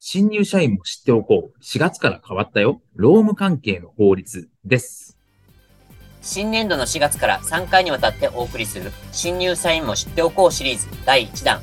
新入社員も知っておこう。4月から変わったよ。労務関係の法律です。新年度の4月から3回にわたってお送りする新入社員も知っておこうシリーズ第1弾。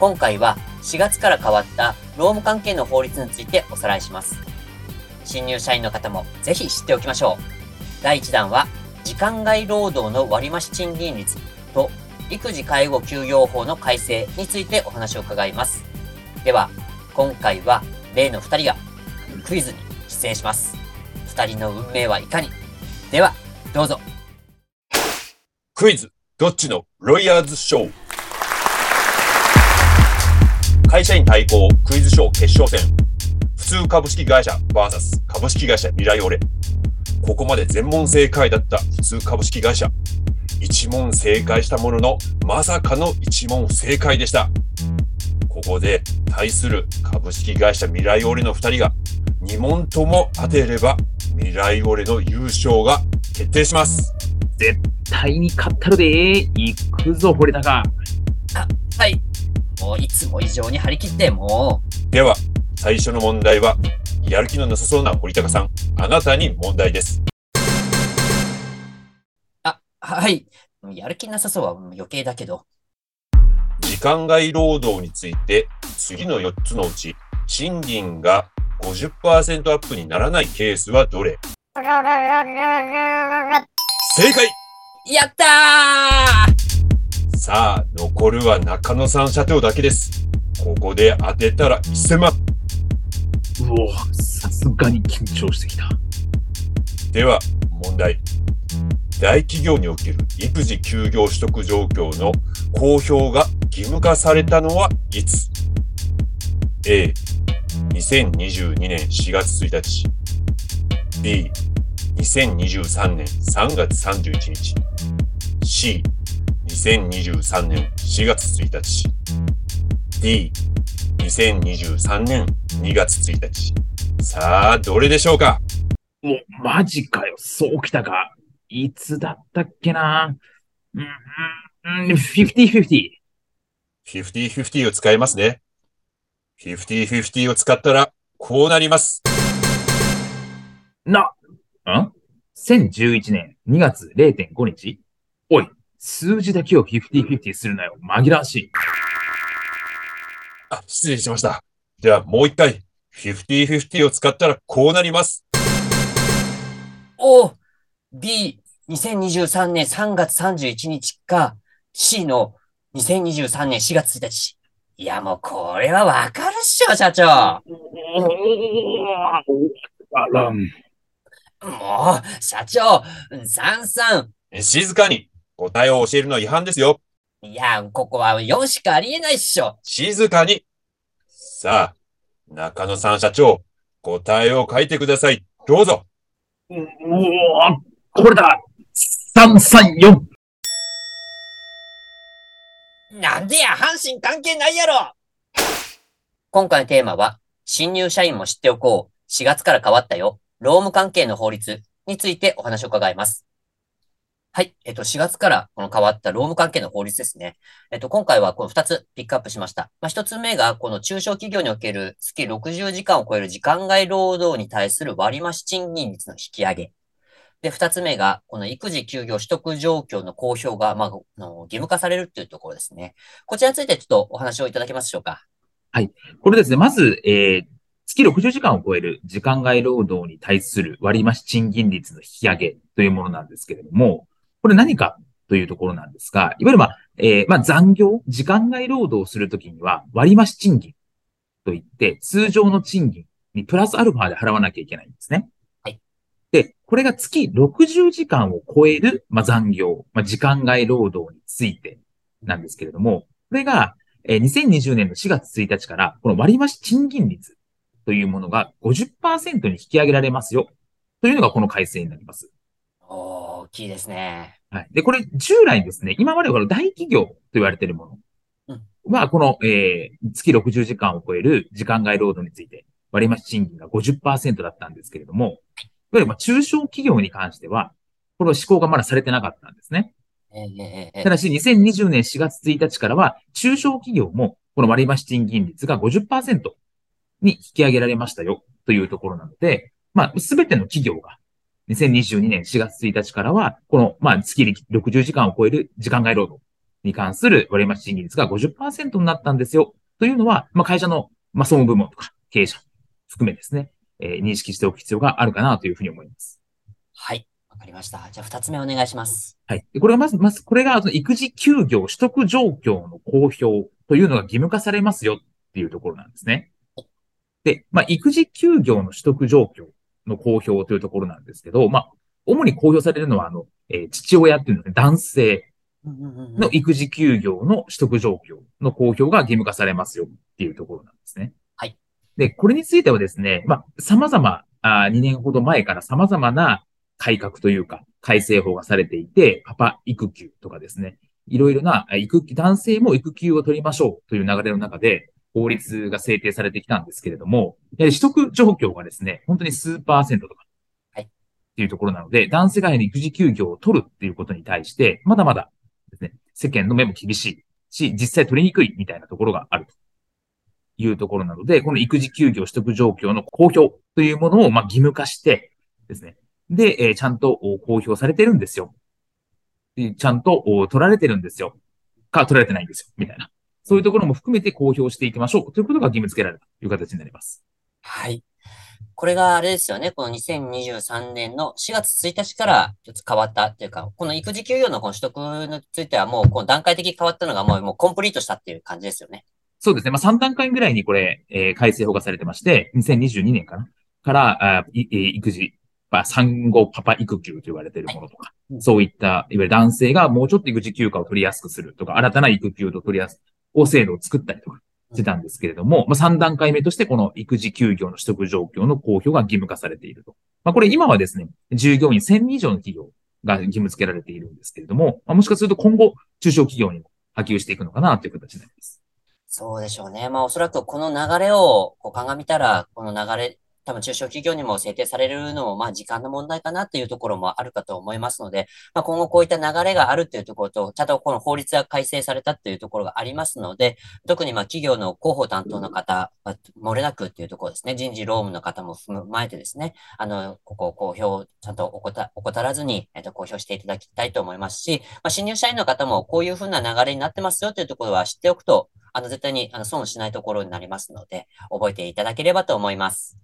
今回は4月から変わった労務関係の法律についておさらいします。新入社員の方もぜひ知っておきましょう。第1弾は時間外労働の割増賃金率と育児介護休業法の改正についてお話を伺います。では今回は例の2人がクイズに出演します2人の運命はいかに？ではどうぞ。クイズ、どっちのロイヤーズショー？会社員対抗クイズショー決勝戦。普通株式会社 VS 株式会社未来オレ。ここまで全問正解だった普通株式会社。一問正解したものの、まさかの一問不正解でした。ここで対する株式会社未来オレの二人が2問とも当てれば未来オレの優勝が決定します。絶対に勝ったるで行くぞ、堀高。あ、はい。もういつも以上に張り切って、もう。では、最初の問題は、やる気のなさそうな堀高さん、あなたに問題です。あ、はい。やる気なさそうは余計だけど。時間外労働について、次の4つのうち、賃金が50%アップにならないケースはどれ？正解やったーさあ、残るは中野さん社長だけです。ここで当てたら1000万。うおさすがに緊張してきた。では、問題。大企業における育児休業取得状況の公表が義務化されたのはいつ ?A、2022年4月1日。B、2023年3月31日 C、2023年4月1日 D、2023年2月1日さあ、どれでしょうか？お、マジかよ。そうきたか。いつだったっけな？うん、うん、50-50。50-50を使いますね。50-50を使ったら、こうなります。な、ん ?1011 年2月0.5日おい、数字だけを50-50するなよ。紛らわしい。あ、失礼しました。ではもう一回、50-50を使ったらこうなります。お !B、2023年3月31日か、C の2023年4月1日。いや、もうこれはわかるっしょ、社長。あら、もう、社長、さんさん。静かに。答えを教えるのは違反ですよ。いや、ここは4しかありえないっしょ。静かに。さあ、中野さん社長、答えを書いてください。どうぞ。うおこれだ !334! なんでや、阪神関係ないやろ今回のテーマは、新入社員も知っておこう。4月から変わったよ。労務関係の法律についてお話を伺います。はい。えっと、4月からこの変わった労務関係の法律ですね。えっと、今回はこの2つピックアップしました。まあ、1つ目が、この中小企業における月60時間を超える時間外労働に対する割増賃金率の引き上げ。で、2つ目が、この育児休業取得状況の公表が、まあ、の義務化されるというところですね。こちらについてちょっとお話をいただけますでしょうか？はい。これですね、まず、えー、月60時間を超える時間外労働に対する割増賃金率の引き上げというものなんですけれども、これ何かというところなんですが、いわゆるまあ、えー、まあ残業、時間外労働をするときには割増賃金といって、通常の賃金にプラスアルファで払わなきゃいけないんですね。これが月60時間を超える、まあ、残業、まあ、時間外労働についてなんですけれども、これが、えー、2020年の4月1日から、この割増賃金率というものが50%に引き上げられますよ。というのがこの改正になります。大きいですね。はい。で、これ従来ですね、今までこの大企業と言われているものは、この、えー、月60時間を超える時間外労働について割増賃金が50%だったんですけれども、いわゆるまあ中小企業に関しては、この施行がまだされてなかったんですね。ただし、2020年4月1日からは、中小企業も、この割増賃金率が50%に引き上げられましたよ、というところなので、まあ、すべての企業が、2022年4月1日からは、この、まあ、月60時間を超える時間外労働に関する割増賃金率が50%になったんですよ、というのは、まあ、会社の、まあ、総務部門とか経営者含めですね、えー、認識しておく必要があるかなというふうに思います。はい。わかりました。じゃあ、二つ目お願いします。はい。これがまず、まず、これが、育児休業取得状況の公表というのが義務化されますよっていうところなんですね。で、まあ、育児休業の取得状況の公表というところなんですけど、まあ、主に公表されるのは、あの、えー、父親っていうのは、ね、男性の育児休業の取得状況の公表が義務化されますよっていうところなんですね。はい。で、これについてはですね、まあ、様々、あ2年ほど前から様々な改革というか、改正法がされていて、パパ育休とかですね、いろいろな育休、男性も育休を取りましょうという流れの中で、法律が制定されてきたんですけれども、取得状況がですね、本当に数パーセントとか、はい。っていうところなので、男性が育児休業を取るっていうことに対して、まだまだですね、世間の目も厳しいし、実際取りにくいみたいなところがあるというところなので、この育児休業取得状況の公表というものを、ま、義務化してですね、で、え、ちゃんと公表されてるんですよ。ちゃんと取られてるんですよ。か、取られてないんですよ。みたいな。そういうところも含めて公表していきましょうということが義務付けられたという形になります。はい。これがあれですよね。この2023年の4月1日から変わったっていうか、この育児休業のこの取得についてはもうこの段階的に変わったのがもうもうコンプリートしたっていう感じですよね。そうですね。まあ3段階ぐらいにこれ、えー、改正法がされてまして、2022年かなから、あ育児まあ、産後パパ育休と言われているものとか、そういった、いわゆる男性がもうちょっと育児休暇を取りやすくするとか、新たな育休と取りやすく、制度を作ったりとかしてたんですけれども、まあ、3段階目としてこの育児休業の取得状況の公表が義務化されていると。まあ、これ今はですね、従業員1000人以上の企業が義務付けられているんですけれども、まあ、もしかすると今後、中小企業にも波及していくのかなという形になります。そうでしょうね。まあおそらくこの流れをこう鑑みたら、この流れ多分中小企業にも制定されるのも、まあ時間の問題かなっていうところもあるかと思いますので、まあ今後こういった流れがあるっていうところと、ちゃんとこの法律が改正されたっていうところがありますので、特にまあ企業の広報担当の方、漏れなくっていうところですね、人事労務の方も踏まえてですね、あの、ここを公表ちゃんと怠らずに、えっと、公表していただきたいと思いますし、まあ新入社員の方もこういうふうな流れになってますよというところは知っておくと、あの、絶対にあの損しないところになりますので、覚えていただければと思います。